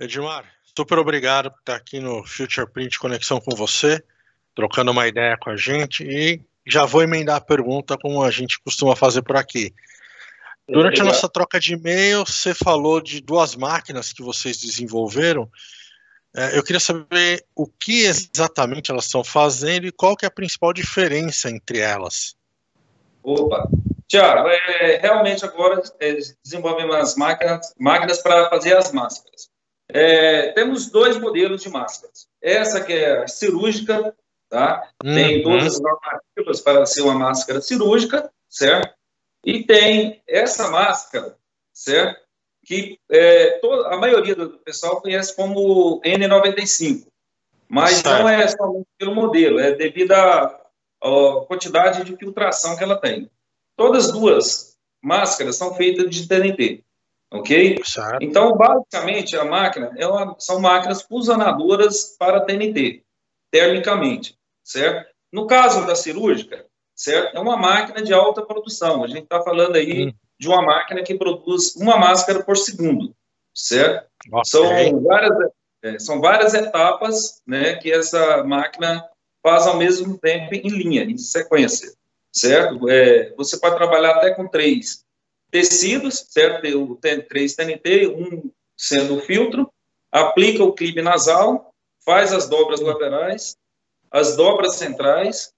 Edmar, super obrigado por estar aqui no Future Print Conexão com você, trocando uma ideia com a gente e já vou emendar a pergunta como a gente costuma fazer por aqui. Durante a nossa troca de e-mail, você falou de duas máquinas que vocês desenvolveram. É, eu queria saber o que exatamente elas estão fazendo e qual que é a principal diferença entre elas. Opa, Tiago, é, realmente agora é, desenvolvemos as máquinas, máquinas para fazer as máscaras. É, temos dois modelos de máscaras. Essa que é a cirúrgica, tá? Uhum. Tem todas as normativas para ser uma máscara cirúrgica, certo? E tem essa máscara, certo? Que é, toda, a maioria do pessoal conhece como N95, mas certo. não é somente pelo modelo, é devido à, à quantidade de filtração que ela tem. Todas as duas máscaras são feitas de TNT, ok? Certo. Então, basicamente, a máquina é uma, são máquinas fusionadoras para TNT, termicamente, certo? No caso da cirúrgica, certo? É uma máquina de alta produção. A gente está falando aí hum. de uma máquina que produz uma máscara por segundo, certo? Okay. São, várias, é, são várias etapas né, que essa máquina faz ao mesmo tempo em linha, em sequência, certo? É, você pode trabalhar até com três tecidos, certo? Tem três TNT, um sendo o filtro, aplica o clipe nasal, faz as dobras laterais, as dobras centrais,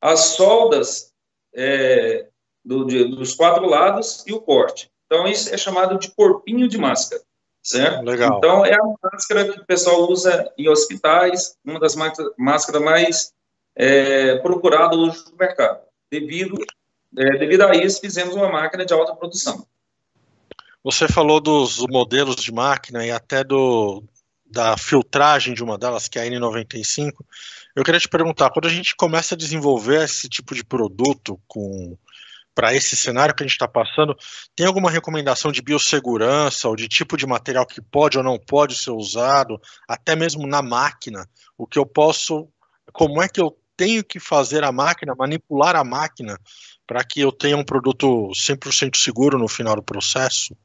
as soldas é, do, de, dos quatro lados e o corte. Então, isso é chamado de corpinho de máscara, certo? Legal. Então, é a máscara que o pessoal usa em hospitais, uma das máscaras mais é, procuradas hoje no mercado. Devido, é, devido a isso, fizemos uma máquina de alta produção. Você falou dos modelos de máquina e até do, da filtragem de uma delas, que é a N95. Eu queria te perguntar, quando a gente começa a desenvolver esse tipo de produto com para esse cenário que a gente está passando, tem alguma recomendação de biossegurança ou de tipo de material que pode ou não pode ser usado, até mesmo na máquina? O que eu posso, como é que eu tenho que fazer a máquina, manipular a máquina para que eu tenha um produto 100% seguro no final do processo?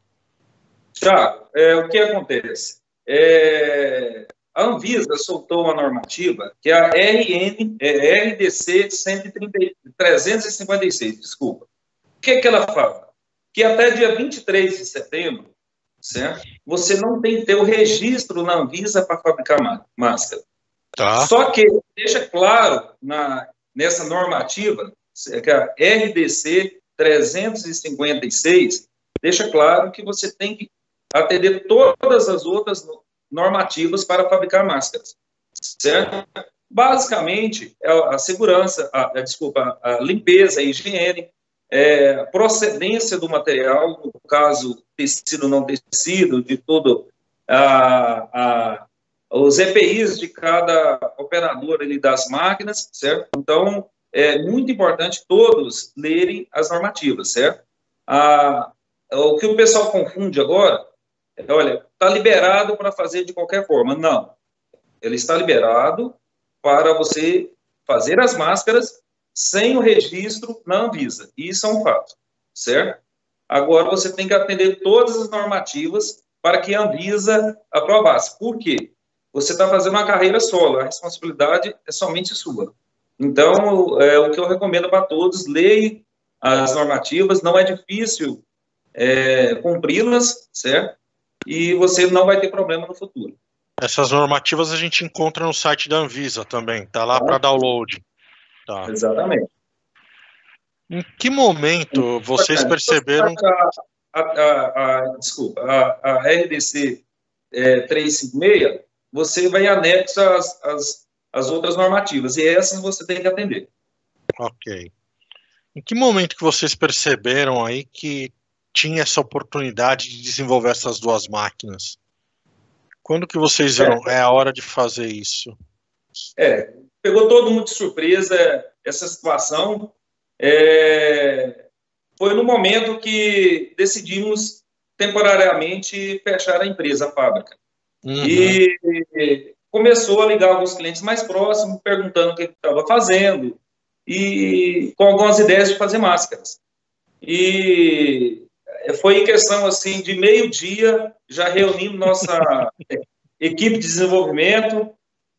Tiago, é, o que acontece? É, a Anvisa soltou uma normativa que é a RN, é RDC 130, 356, desculpa. O que, é que ela fala? Que até dia 23 de setembro, certo? Você não tem que ter o registro na Anvisa para fabricar máscara. Tá. Só que deixa claro na, nessa normativa, que a RDC 356, deixa claro que você tem que atender todas as outras normativas para fabricar máscaras, certo? Basicamente, é a segurança, a, a desculpa, a limpeza, a higiene, é, procedência do material, no caso, tecido não tecido, de todo a, a, os EPIs de cada operador ali das máquinas, certo? Então, é muito importante todos lerem as normativas, certo? O que o pessoal confunde agora olha, está liberado para fazer de qualquer forma. Não. Ele está liberado para você fazer as máscaras sem o registro na Anvisa. Isso é um fato, certo? Agora você tem que atender todas as normativas para que a Anvisa aprovasse. Por quê? Você está fazendo uma carreira solo, a responsabilidade é somente sua. Então, é, o que eu recomendo para todos, leia as normativas, não é difícil é, cumpri-las, certo? e você não vai ter problema no futuro. Essas normativas a gente encontra no site da Anvisa também, tá lá para download. Tá. Exatamente. Em que momento vocês perceberam? A, a, a, desculpa, a, a RDC é, 356, você vai anexo as, as, as outras normativas, e essas você tem que atender. Ok. Em que momento que vocês perceberam aí que tinha essa oportunidade de desenvolver essas duas máquinas? Quando que vocês viram é, é a hora de fazer isso? É, pegou todo mundo de surpresa essa situação. É, foi no momento que decidimos temporariamente fechar a empresa, a fábrica. Uhum. E começou a ligar alguns clientes mais próximos, perguntando o que estava fazendo, e com algumas ideias de fazer máscaras. E foi em questão assim de meio dia já reunimos nossa equipe de desenvolvimento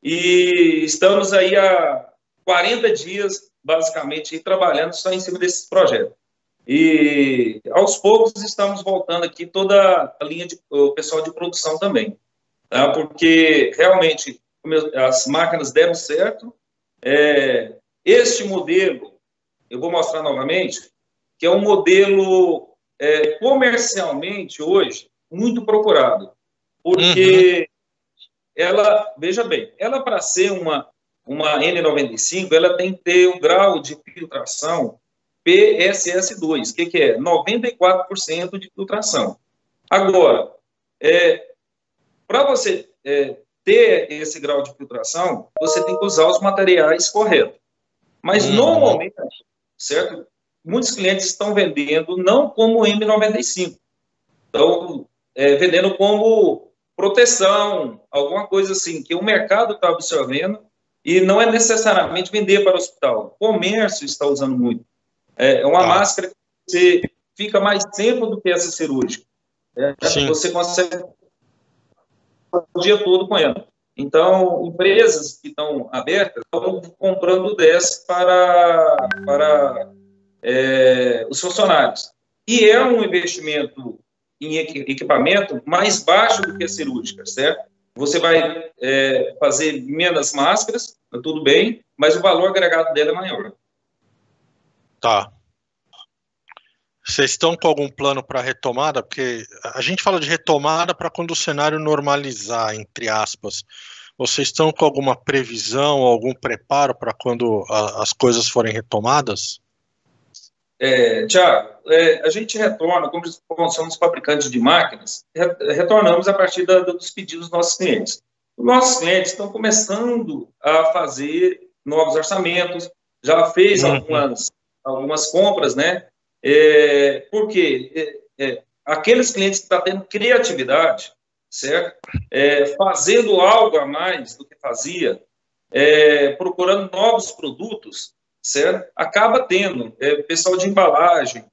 e estamos aí há 40 dias, basicamente, trabalhando só em cima desses projetos. E aos poucos estamos voltando aqui toda a linha de o pessoal de produção também, tá? porque realmente as máquinas deram certo. É, este modelo, eu vou mostrar novamente, que é um modelo é, comercialmente hoje muito procurado, porque uhum. ela, veja bem, ela para ser uma uma N95, ela tem que ter o um grau de filtração PSS2, que, que é 94% de filtração. Agora, é, para você é, ter esse grau de filtração, você tem que usar os materiais corretos. Mas, uhum. normalmente, certo? Muitos clientes estão vendendo não como M95, estão é, vendendo como proteção, alguma coisa assim, que o mercado está absorvendo e não é necessariamente vender para o hospital. O comércio está usando muito. É, é uma ah. máscara que você fica mais tempo do que essa cirúrgica. É, você consegue o dia todo com ela. Então, empresas que estão abertas estão comprando 10 para, para é, os funcionários. E é um investimento em equipamento mais baixo do que a cirúrgica, certo? Você vai é, fazer menos máscaras, tudo bem, mas o valor agregado dela é maior. Tá. Vocês estão com algum plano para retomada? Porque a gente fala de retomada para quando o cenário normalizar, entre aspas. Vocês estão com alguma previsão, algum preparo para quando a, as coisas forem retomadas? É, Tiago, é, a gente retorna, como somos fabricantes de máquinas, retornamos a partir da, dos pedidos dos nossos clientes. Os nossos clientes estão começando a fazer novos orçamentos, já fez uhum. algumas algumas compras, né? É, porque é, é, aqueles clientes que estão tá tendo criatividade, certo? É, fazendo algo a mais do que fazia, é, procurando novos produtos, certo? Acaba tendo é, pessoal de embalagem,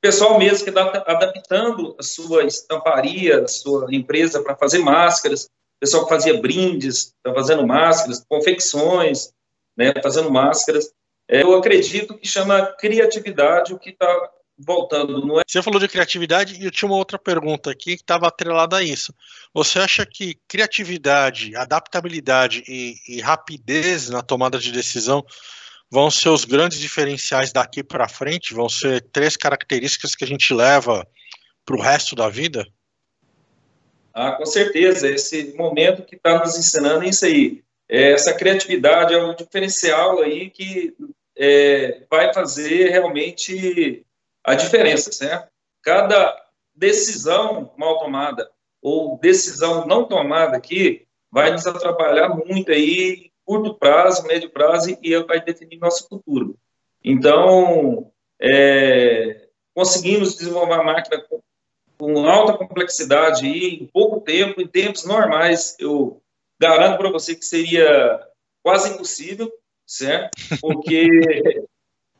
pessoal mesmo que está adaptando a sua estamparia, a sua empresa para fazer máscaras, pessoal que fazia brindes, está fazendo máscaras, confecções, né, fazendo máscaras. Eu acredito que chama criatividade o que está voltando. Não é? Você falou de criatividade e eu tinha uma outra pergunta aqui que estava atrelada a isso. Você acha que criatividade, adaptabilidade e, e rapidez na tomada de decisão vão ser os grandes diferenciais daqui para frente? Vão ser três características que a gente leva para o resto da vida? Ah, com certeza. Esse momento que está nos ensinando é isso aí. É, essa criatividade é um diferencial aí que é, vai fazer realmente a diferença, certo? Cada decisão mal tomada ou decisão não tomada aqui vai nos atrapalhar muito aí curto prazo, médio prazo e vai definir nosso futuro. Então, é, conseguimos desenvolver uma máquina com, com alta complexidade e em pouco tempo, em tempos normais, eu garanto para você que seria quase impossível, certo? Porque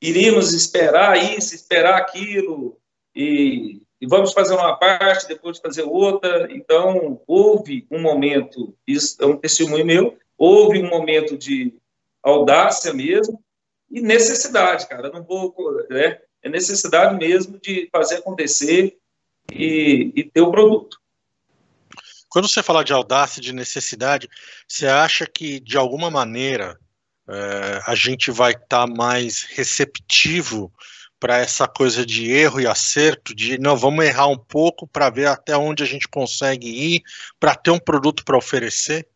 iríamos esperar isso, esperar aquilo, e, e, vamos fazer uma parte, depois fazer outra. Então, houve um momento, isso é um testemunho meu, houve um momento de audácia mesmo e necessidade, cara. não vou, né? É necessidade mesmo de fazer acontecer e, e ter o produto. Quando você fala de audácia, de necessidade, você acha que de alguma maneira é, a gente vai estar tá mais receptivo para essa coisa de erro e acerto, de não, vamos errar um pouco para ver até onde a gente consegue ir, para ter um produto para oferecer?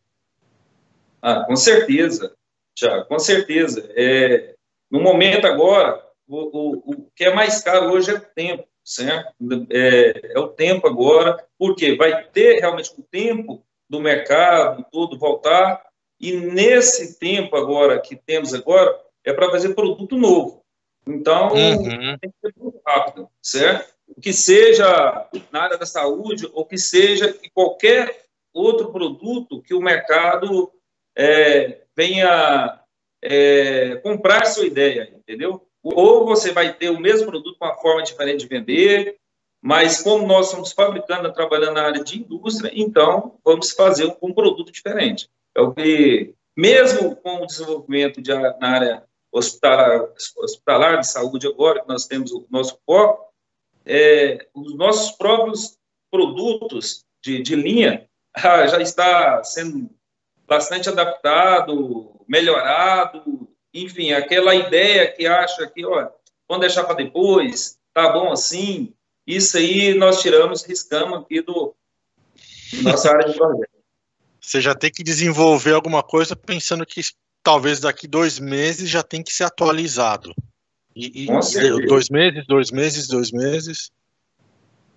Ah, com certeza, Tiago, com certeza. É, no momento agora, o, o, o que é mais caro hoje é o tempo certo? É, é, o tempo agora, porque vai ter realmente o tempo do mercado todo voltar, e nesse tempo agora que temos agora, é para fazer produto novo. Então, uhum. tem que ser muito rápido, certo? O que seja na área da saúde, ou que seja qualquer outro produto que o mercado é, venha é, comprar sua ideia, entendeu? ou você vai ter o mesmo produto com uma forma diferente de vender, Mas como nós somos fabricando, trabalhando na área de indústria, então vamos fazer um, um produto diferente. É o que, mesmo com o desenvolvimento de, na área hospitalar, hospitalar de saúde agora, que nós temos o nosso foco, é, os nossos próprios produtos de, de linha ah, já está sendo bastante adaptado, melhorado, enfim, aquela ideia que acha que, ó, vamos deixar para depois, tá bom assim, isso aí nós tiramos, riscamos aqui do nossa área de projeto. Você já tem que desenvolver alguma coisa pensando que talvez daqui dois meses já tem que ser atualizado. E, e dois meses, dois meses, dois meses.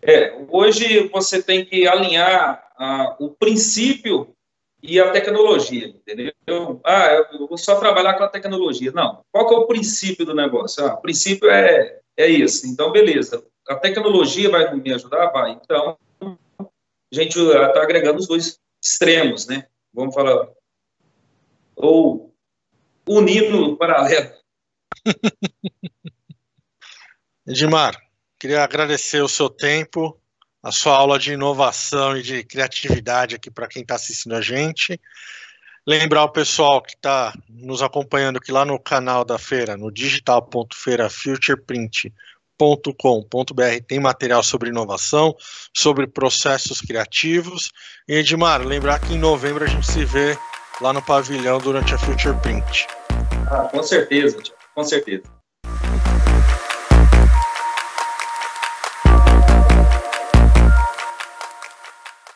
É, hoje você tem que alinhar ah, o princípio e a tecnologia, entendeu? Ah, eu vou só trabalhar com a tecnologia. Não. Qual que é o princípio do negócio? Ah, o princípio é, é isso. Então, beleza. A tecnologia vai me ajudar? Vai. Então, a gente está agregando os dois extremos, né? Vamos falar. Ou unindo paralelo. Edmar, queria agradecer o seu tempo, a sua aula de inovação e de criatividade aqui para quem está assistindo a gente. Lembrar o pessoal que está nos acompanhando que lá no canal da feira, no digital.feirafutureprint.com.br tem material sobre inovação, sobre processos criativos. E Edmar, lembrar que em novembro a gente se vê lá no pavilhão durante a Future Print. Ah, com certeza, com certeza.